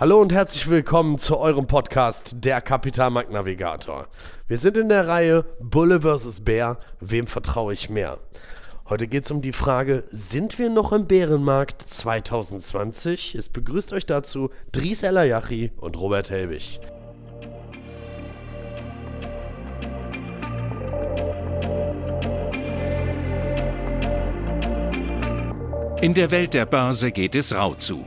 Hallo und herzlich willkommen zu eurem Podcast Der Kapitalmarkt Navigator. Wir sind in der Reihe Bulle vs. Bär, wem vertraue ich mehr? Heute geht es um die Frage, sind wir noch im Bärenmarkt 2020? Es begrüßt euch dazu Dries Elayachi und Robert Helbig. In der Welt der Börse geht es rau zu.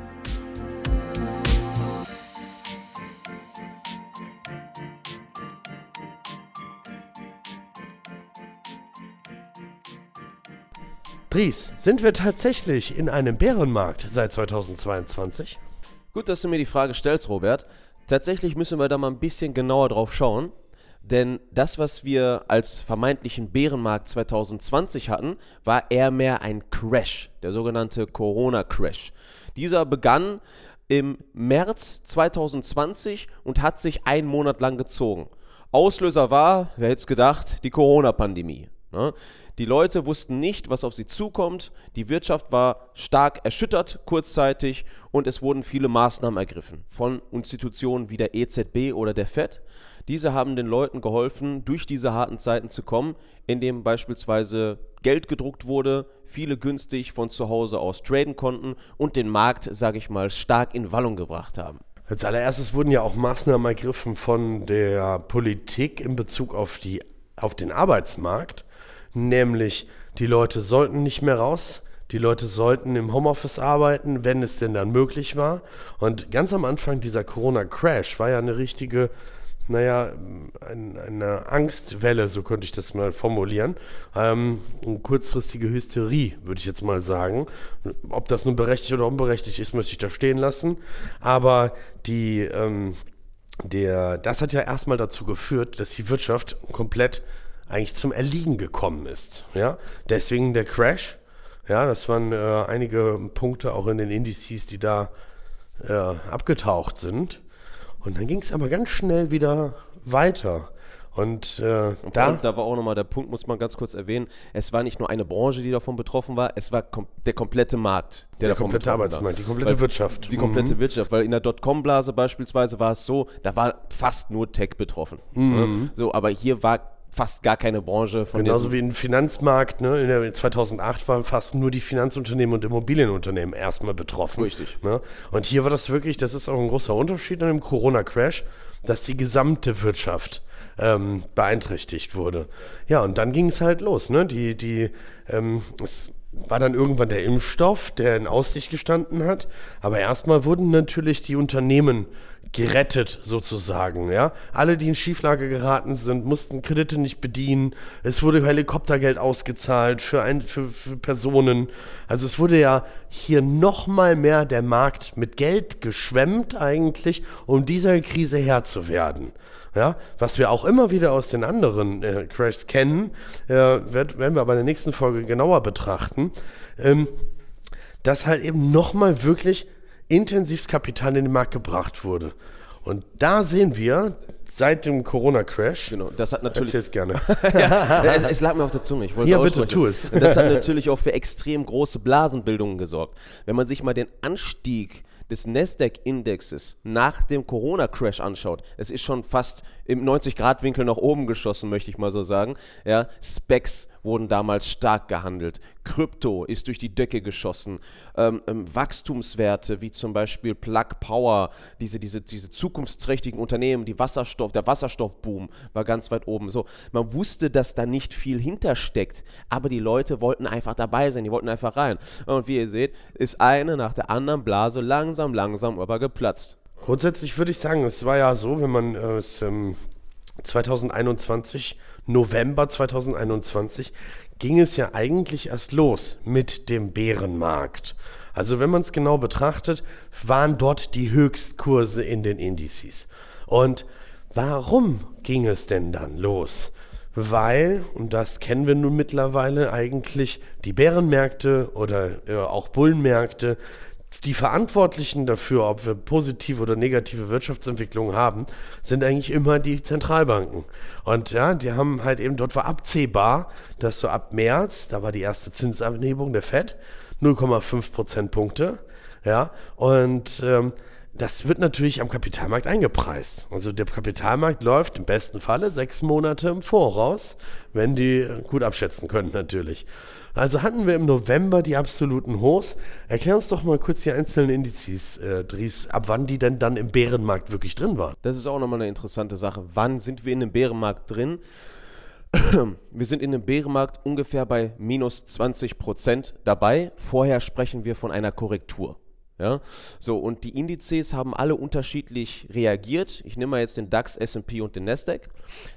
Dries, sind wir tatsächlich in einem Bärenmarkt seit 2022? Gut, dass du mir die Frage stellst, Robert. Tatsächlich müssen wir da mal ein bisschen genauer drauf schauen. Denn das, was wir als vermeintlichen Bärenmarkt 2020 hatten, war eher mehr ein Crash, der sogenannte Corona-Crash. Dieser begann im März 2020 und hat sich einen Monat lang gezogen. Auslöser war, wer hätte es gedacht, die Corona-Pandemie. Ne? Die Leute wussten nicht, was auf sie zukommt. Die Wirtschaft war stark erschüttert kurzzeitig und es wurden viele Maßnahmen ergriffen von Institutionen wie der EZB oder der FED. Diese haben den Leuten geholfen, durch diese harten Zeiten zu kommen, indem beispielsweise Geld gedruckt wurde, viele günstig von zu Hause aus traden konnten und den Markt, sage ich mal, stark in Wallung gebracht haben. Als allererstes wurden ja auch Maßnahmen ergriffen von der Politik in Bezug auf, die, auf den Arbeitsmarkt nämlich die Leute sollten nicht mehr raus. Die Leute sollten im Homeoffice arbeiten, wenn es denn dann möglich war. Und ganz am Anfang dieser Corona-Crash war ja eine richtige, naja, ein, eine Angstwelle, so könnte ich das mal formulieren. Ähm, eine kurzfristige Hysterie, würde ich jetzt mal sagen. Ob das nun berechtigt oder unberechtigt ist, möchte ich da stehen lassen. Aber die, ähm, der, das hat ja erstmal dazu geführt, dass die Wirtschaft komplett eigentlich zum Erliegen gekommen ist. Ja? Deswegen der Crash. Ja, das waren äh, einige Punkte auch in den Indizes, die da äh, abgetaucht sind. Und dann ging es aber ganz schnell wieder weiter. Und, äh, und da, da war auch nochmal der Punkt, muss man ganz kurz erwähnen. Es war nicht nur eine Branche, die davon betroffen war, es war kom der komplette Markt, der, der komplette Arbeitsmarkt, die komplette weil, Wirtschaft. Die komplette mhm. Wirtschaft, weil in der Dotcom-Blase beispielsweise war es so, da war fast nur Tech betroffen. Mhm. So, aber hier war fast gar keine Branche von Genauso wie im Finanzmarkt, ne? In der 2008 waren fast nur die Finanzunternehmen und Immobilienunternehmen erstmal betroffen. Richtig. Ne? Und hier war das wirklich, das ist auch ein großer Unterschied an dem Corona-Crash, dass die gesamte Wirtschaft ähm, beeinträchtigt wurde. Ja, und dann ging es halt los, ne? Die, die, ähm, es war dann irgendwann der Impfstoff, der in Aussicht gestanden hat. Aber erstmal wurden natürlich die Unternehmen gerettet sozusagen, ja. Alle, die in Schieflage geraten sind, mussten Kredite nicht bedienen. Es wurde Helikoptergeld ausgezahlt für, ein, für, für Personen. Also es wurde ja hier nochmal mehr der Markt mit Geld geschwemmt eigentlich, um dieser Krise Herr zu werden. Ja, was wir auch immer wieder aus den anderen äh, Crashs kennen, äh, werden wir aber in der nächsten Folge genauer betrachten, ähm, dass halt eben nochmal wirklich intensivs Kapital in den Markt gebracht wurde. Und da sehen wir, seit dem Corona-Crash. Genau, das hat natürlich. Erzähl's gerne. ja, es, es, lag mir auf der Zunge. Ich wollte ja, bitte, tu es. das hat natürlich auch für extrem große Blasenbildungen gesorgt. Wenn man sich mal den Anstieg des Nasdaq-Indexes nach dem Corona-Crash anschaut, es ist schon fast im 90-Grad-Winkel nach oben geschossen, möchte ich mal so sagen. Ja, Specs wurden damals stark gehandelt. Krypto ist durch die Decke geschossen. Ähm, ähm, Wachstumswerte wie zum Beispiel Plug Power, diese, diese, diese zukunftsträchtigen Unternehmen, die Wasserstoff, der Wasserstoffboom war ganz weit oben. So, man wusste, dass da nicht viel hintersteckt, aber die Leute wollten einfach dabei sein, die wollten einfach rein. Und wie ihr seht, ist eine nach der anderen Blase langsam, langsam aber geplatzt. Grundsätzlich würde ich sagen, es war ja so, wenn man äh, es ähm, 2021 November 2021 ging es ja eigentlich erst los mit dem Bärenmarkt. Also wenn man es genau betrachtet, waren dort die Höchstkurse in den Indizes. Und warum ging es denn dann los? weil, und das kennen wir nun mittlerweile eigentlich, die Bärenmärkte oder äh, auch Bullenmärkte, die Verantwortlichen dafür, ob wir positive oder negative Wirtschaftsentwicklungen haben, sind eigentlich immer die Zentralbanken. Und ja, die haben halt eben, dort war absehbar, dass so ab März, da war die erste Zinsanhebung der FED, 0,5 Prozentpunkte, ja, und ähm, das wird natürlich am Kapitalmarkt eingepreist. Also der Kapitalmarkt läuft im besten Falle sechs Monate im Voraus, wenn die gut abschätzen können natürlich. Also hatten wir im November die absoluten Hochs. Erklär uns doch mal kurz die einzelnen Indizes, äh, Dries, ab wann die denn dann im Bärenmarkt wirklich drin waren. Das ist auch nochmal eine interessante Sache. Wann sind wir in dem Bärenmarkt drin? Wir sind in dem Bärenmarkt ungefähr bei minus 20 Prozent dabei. Vorher sprechen wir von einer Korrektur. Ja, so und die Indizes haben alle unterschiedlich reagiert. Ich nehme mal jetzt den DAX, S&P und den Nasdaq.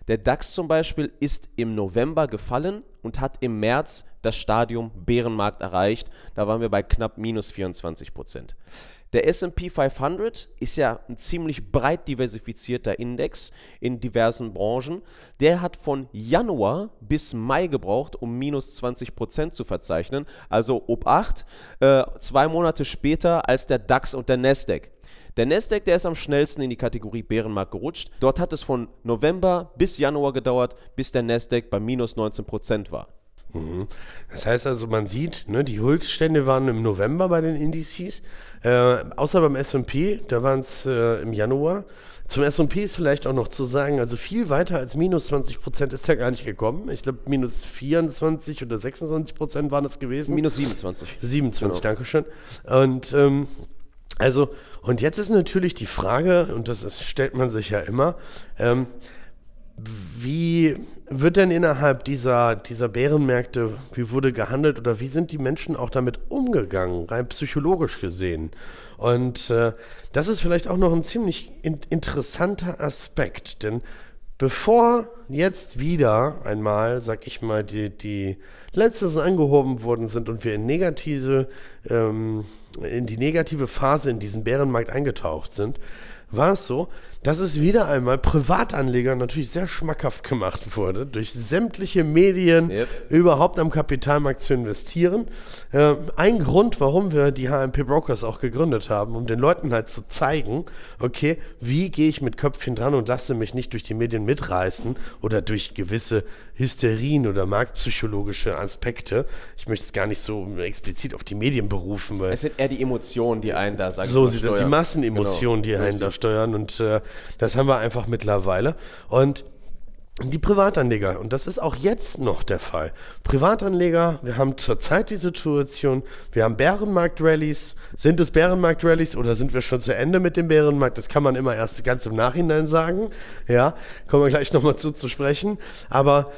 Der DAX zum Beispiel ist im November gefallen und hat im März das Stadium Bärenmarkt erreicht. Da waren wir bei knapp minus 24 Prozent. Der SP 500 ist ja ein ziemlich breit diversifizierter Index in diversen Branchen. Der hat von Januar bis Mai gebraucht, um minus 20% zu verzeichnen. Also ob 8, äh, zwei Monate später als der DAX und der Nasdaq. Der Nasdaq, der ist am schnellsten in die Kategorie Bärenmarkt gerutscht. Dort hat es von November bis Januar gedauert, bis der Nasdaq bei minus 19% war. Mhm. Das heißt also, man sieht, ne, die Höchststände waren im November bei den Indizes, äh, außer beim S&P, da waren es äh, im Januar. Zum S&P ist vielleicht auch noch zu sagen, also viel weiter als minus 20 Prozent ist er gar nicht gekommen. Ich glaube, minus 24 oder 26 Prozent waren es gewesen. Minus 27. 27, genau. danke schön. Und ähm, also, und jetzt ist natürlich die Frage, und das ist, stellt man sich ja immer, ähm, wie wird denn innerhalb dieser, dieser Bärenmärkte, wie wurde gehandelt oder wie sind die Menschen auch damit umgegangen, rein psychologisch gesehen? Und äh, das ist vielleicht auch noch ein ziemlich in interessanter Aspekt, denn bevor jetzt wieder einmal, sag ich mal, die, die Letztes angehoben worden sind und wir in negative, ähm, in die negative Phase in diesen Bärenmarkt eingetaucht sind, war es so, dass es wieder einmal Privatanlegern natürlich sehr schmackhaft gemacht wurde, durch sämtliche Medien yep. überhaupt am Kapitalmarkt zu investieren. Äh, ein Grund, warum wir die HMP Brokers auch gegründet haben, um den Leuten halt zu zeigen, okay, wie gehe ich mit Köpfchen dran und lasse mich nicht durch die Medien mitreißen oder durch gewisse Hysterien oder marktpsychologische Aspekte. Ich möchte es gar nicht so explizit auf die Medien berufen. Weil es sind eher die Emotionen, die einen da sagen. So sieht das, die Massenemotionen, genau. die einen da steuern und äh, das haben wir einfach mittlerweile. Und die Privatanleger, und das ist auch jetzt noch der Fall. Privatanleger, wir haben zurzeit die Situation, wir haben Bärenmarkt-Rallies. Sind es Bärenmarkt-Rallies oder sind wir schon zu Ende mit dem Bärenmarkt? Das kann man immer erst ganz im Nachhinein sagen. Ja, kommen wir gleich nochmal zu, zu sprechen. Aber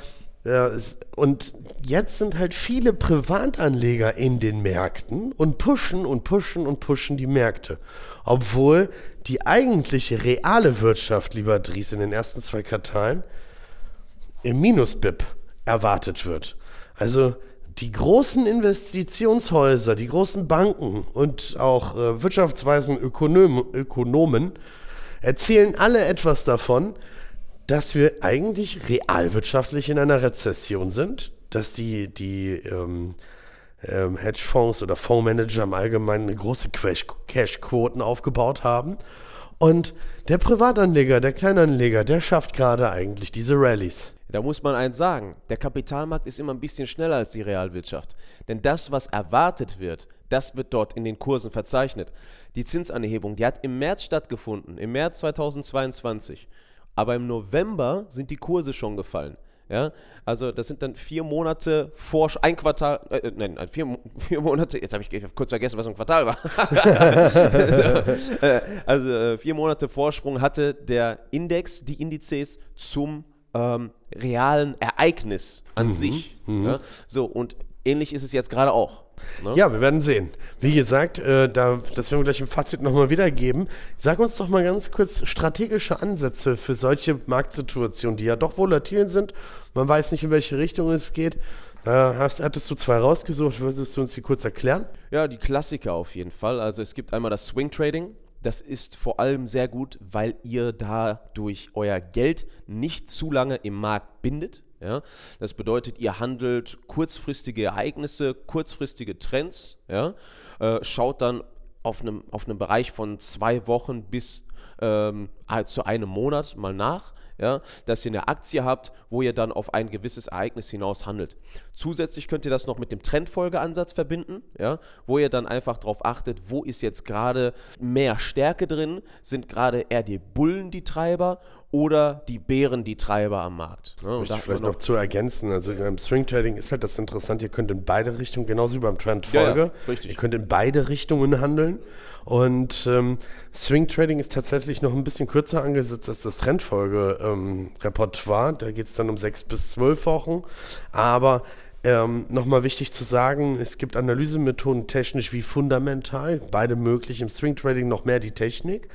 ja, und jetzt sind halt viele Privatanleger in den Märkten und pushen und pushen und pushen die Märkte. Obwohl die eigentliche reale Wirtschaft, lieber Dries, in den ersten zwei Quartalen im Minus-BIP erwartet wird. Also die großen Investitionshäuser, die großen Banken und auch äh, Wirtschaftsweisen Ökonom Ökonomen erzählen alle etwas davon, dass wir eigentlich realwirtschaftlich in einer Rezession sind, dass die, die ähm, ähm, Hedgefonds oder Fondsmanager im Allgemeinen große Cash-Quoten aufgebaut haben. Und der Privatanleger, der Kleinanleger, der schafft gerade eigentlich diese Rallyes. Da muss man eins sagen, der Kapitalmarkt ist immer ein bisschen schneller als die Realwirtschaft. Denn das, was erwartet wird, das wird dort in den Kursen verzeichnet. Die Zinsanhebung, die hat im März stattgefunden, im März 2022 aber im November sind die Kurse schon gefallen. Ja, also das sind dann vier Monate vor, ein Quartal, äh, äh nein, vier, vier Monate, jetzt habe ich, ich hab kurz vergessen, was ein Quartal war. Äh, also äh, vier Monate Vorsprung hatte der Index, die Indizes zum ähm, realen Ereignis an mhm. sich. Mhm. Ja? So, und ähnlich ist es jetzt gerade auch. Ne? Ja, wir werden sehen. Wie gesagt, äh, da, das werden wir gleich im Fazit nochmal wiedergeben. Sag uns doch mal ganz kurz strategische Ansätze für solche Marktsituationen, die ja doch volatil sind. Man weiß nicht, in welche Richtung es geht. Äh, hast, hattest du zwei rausgesucht? Würdest du uns die kurz erklären? Ja, die Klassiker auf jeden Fall. Also es gibt einmal das Swing Trading. Das ist vor allem sehr gut, weil ihr dadurch euer Geld nicht zu lange im Markt bindet. Ja? Das bedeutet, ihr handelt kurzfristige Ereignisse, kurzfristige Trends, ja? Äh, schaut dann auf einem, auf einem Bereich von zwei Wochen bis ähm, zu einem Monat mal nach ja, dass ihr eine Aktie habt, wo ihr dann auf ein gewisses Ereignis hinaus handelt. Zusätzlich könnt ihr das noch mit dem Trendfolgeansatz verbinden, ja, wo ihr dann einfach darauf achtet, wo ist jetzt gerade mehr Stärke drin, sind gerade eher die Bullen die Treiber oder die Bären die Treiber am Markt. Ne? Und vielleicht noch, noch zu ergänzen, also beim Swing Trading ist halt das interessant, ihr könnt in beide Richtungen, genauso wie beim Trendfolge, ja, ja, ihr könnt in beide Richtungen handeln und ähm, Swing Trading ist tatsächlich noch ein bisschen kürzer angesetzt als das Trendfolge-Repertoire. Ähm, da geht es dann um sechs bis zwölf Wochen. Aber ähm, Nochmal wichtig zu sagen, es gibt Analysemethoden technisch wie fundamental, beide möglich im Swing Trading noch mehr die Technik.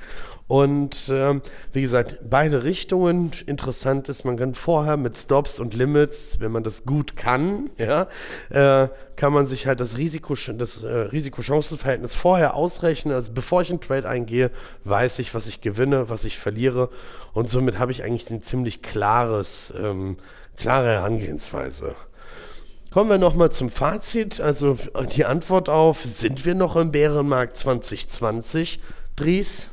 Und ähm, wie gesagt, beide Richtungen. Interessant ist, man kann vorher mit Stops und Limits, wenn man das gut kann, ja, äh, kann man sich halt das Risiko, das äh, Risiko-Chancen-Verhältnis vorher ausrechnen. Also bevor ich einen Trade eingehe, weiß ich, was ich gewinne, was ich verliere. Und somit habe ich eigentlich ein ziemlich klares, ähm, klare Herangehensweise. Kommen wir nochmal zum Fazit. Also die Antwort auf, sind wir noch im Bärenmarkt 2020? Dries?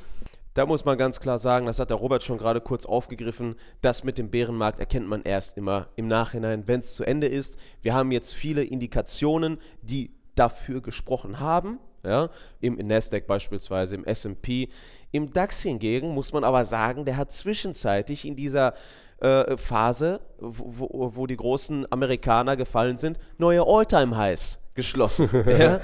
Da muss man ganz klar sagen, das hat der Robert schon gerade kurz aufgegriffen, das mit dem Bärenmarkt erkennt man erst immer im Nachhinein, wenn es zu Ende ist. Wir haben jetzt viele Indikationen, die dafür gesprochen haben, ja, im Nasdaq beispielsweise, im S&P. Im DAX hingegen muss man aber sagen, der hat zwischenzeitlich in dieser äh, Phase, wo, wo, die großen Amerikaner gefallen sind, neue All-Time-Highs geschlossen. ja?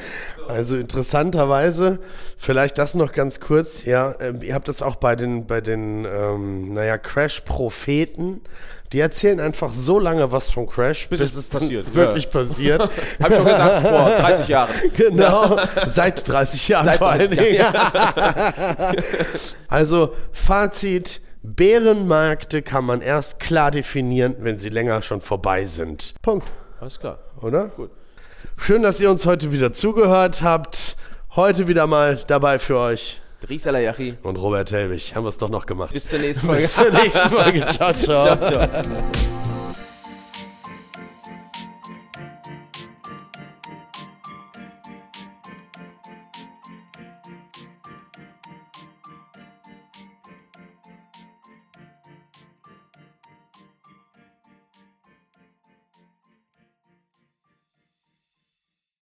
Also interessanterweise, vielleicht das noch ganz kurz, ja, äh, ihr habt das auch bei den, bei den ähm, naja, Crash-Propheten, die erzählen einfach so lange was vom Crash, bis, bis es dann passiert, wirklich ja. passiert. Hab ich schon gesagt, vor 30 Jahren. Genau, seit 30 Jahren seit vor allen Dingen. also Fazit, Bärenmärkte kann man erst klar definieren, wenn sie länger schon vorbei sind. Punkt. Alles klar. Oder? Gut. Schön, dass ihr uns heute wieder zugehört habt. Heute wieder mal dabei für euch. Dries Alayachi. Und Robert Helwig. Haben wir es doch noch gemacht. Bis zur nächsten Folge. Bis zur nächsten Folge. ciao, ciao. ciao, ciao.